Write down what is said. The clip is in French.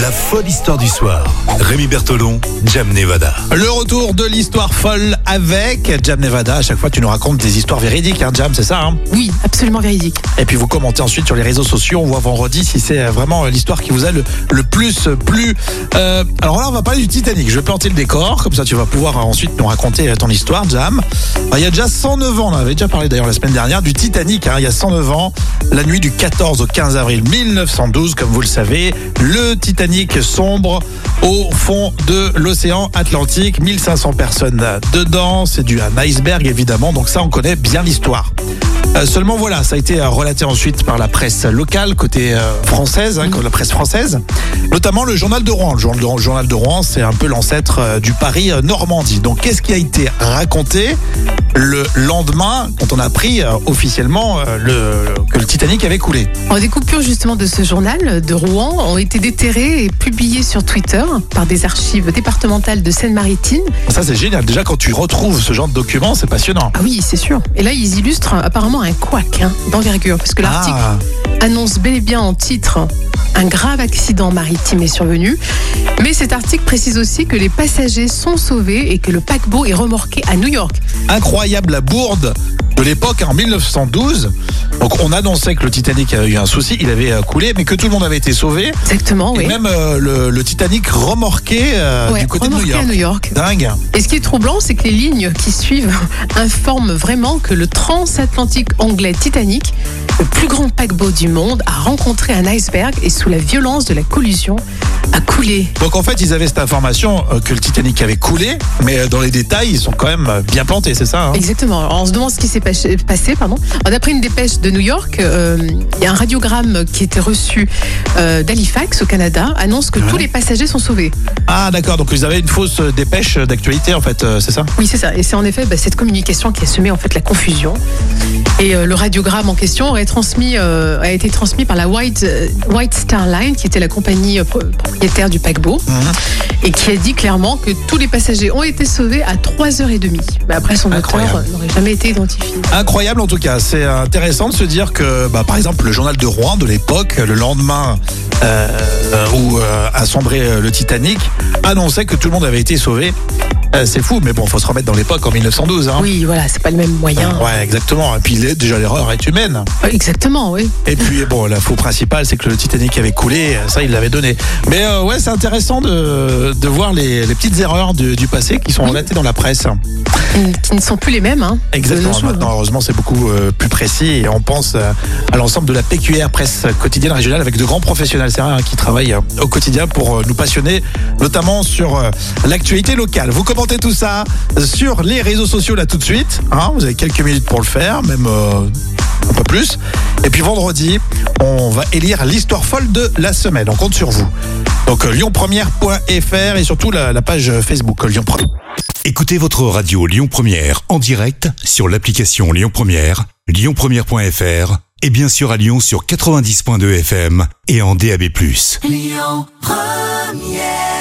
La folle histoire du soir. Rémi Bertolon, Jam Nevada. Le retour de l'histoire folle avec Jam Nevada. À chaque fois, tu nous racontes des histoires véridiques, hein, Jam, c'est ça hein? Oui, absolument véridique. Et puis vous commentez ensuite sur les réseaux sociaux. On voit vendredi si c'est vraiment l'histoire qui vous a le, le plus plu. Euh, alors là, on va parler du Titanic. Je vais planter le décor, comme ça tu vas pouvoir euh, ensuite nous raconter euh, ton histoire, Jam. Alors, il y a déjà 109 ans, on avait déjà parlé d'ailleurs la semaine dernière, du Titanic. hein. il y a 109 ans, la nuit du 14 au 15 avril 1912, comme vous le savez, le Titanic sombre au fond de l'océan Atlantique. 1500 personnes dedans. C'est dû à un iceberg, évidemment. Donc ça, on connaît bien l'histoire. Euh, seulement voilà, ça a été euh, relaté ensuite par la presse locale, côté euh, française, hein, la presse française, notamment le journal de Rouen. Le journal de, Rouen, c'est un peu l'ancêtre euh, du Paris Normandie. Donc qu'est-ce qui a été raconté le lendemain quand on a appris officiellement le, que le Titanic avait coulé? Des coupures justement de ce journal de Rouen ont été déterrées et publiées sur Twitter par des archives départementales de Seine-Maritime. Ça c'est génial. Déjà quand tu retrouves ce genre de documents, c'est passionnant. Ah oui, c'est sûr. Et là, ils illustrent apparemment un couac hein, d'envergure, parce que l'article Ah, annonce bel et bien en titre un grave accident maritime est survenu. Mais cet article précise aussi que les passagers sont sauvés et que le paquebot est remorqué à New York. incroyable la bourde de l'époque en 1912. Donc on annonçait que le Titanic avait eu un souci, il avait euh, coulé, mais que tout le monde avait été sauvé. Exactement, Et oui. même euh, le, le Titanic remorqué euh, Ouais, du côté de New York. à New York. Dingue. Et ce qui est troublant, c'est que les lignes qui suivent informent vraiment que le transatlantique anglais Titanic, le plus grand paquebot du monde, a rencontré un iceberg et sous la violence de la collision, a coulé. Donc en fait, ils avaient cette information euh, que le Titanic avait coulé, mais euh, dans les détails, ils sont quand même euh, bien plantés, c'est ça hein? Exactement. Alors, on se demande ce qui s'est pas- passé. Pardon. Alors, D'après une dépêche de New York, euh, il y a un radiogramme qui était reçu euh, d'Halifax au Canada, annonce que tous les passagers sont sauvés. Ah d'accord, donc ils avaient une fausse dépêche d'actualité en fait, euh, c'est ça? Oui, c'est ça. Et c'est en effet bah, cette communication qui a semé en fait la confusion. Et le radiogramme en question transmis, euh, a été transmis par la White, euh, White Star Line, qui était la compagnie euh, pro- propriétaire du paquebot, et qui a dit clairement que tous les passagers ont été sauvés à 3h30. Mais après, son Incroyable. n'aurait jamais été identifié. Incroyable en tout cas. C'est intéressant de se dire que, bah, par exemple, le journal de Rouen de l'époque, le lendemain euh, où a sombré le Titanic, annonçait que tout le monde avait été sauvé. C'est fou, mais bon, faut se remettre dans l'époque en 1912. Hein. Oui, voilà, c'est pas le même moyen. Ouais, exactement. Et puis déjà l'erreur est humaine. Exactement, oui. Et puis bon, l'info principale, c'est que le Titanic avait coulé. Ça, il l'avait donné. Mais euh, ouais, c'est intéressant de, de voir les, les petites erreurs du, du passé qui sont relatées dans la presse. Qui- ne sont plus les mêmes. Hein, Exactement. jours. Maintenant, heureusement, c'est beaucoup euh, plus précis et on pense euh, à l'ensemble de la PQR, presse quotidienne régionale, avec de grands professionnels c'est vrai, hein, qui travaillent au quotidien pour nous passionner, notamment sur l'actualité locale. Vous commentez tout ça sur les réseaux sociaux là tout de suite. hein, vous avez quelques minutes pour le faire, même un peu plus. Et puis vendredi, on va élire l'histoire folle de la semaine. On compte sur vous. Donc euh, lyonpremière.fr et surtout la, la page Facebook euh, Lyon Première. Écoutez votre radio Lyon Première en direct sur l'application Lyon Première, lyonpremière.fr et bien sûr à Lyon sur 90.2 FM et en DAB+. Lyon Première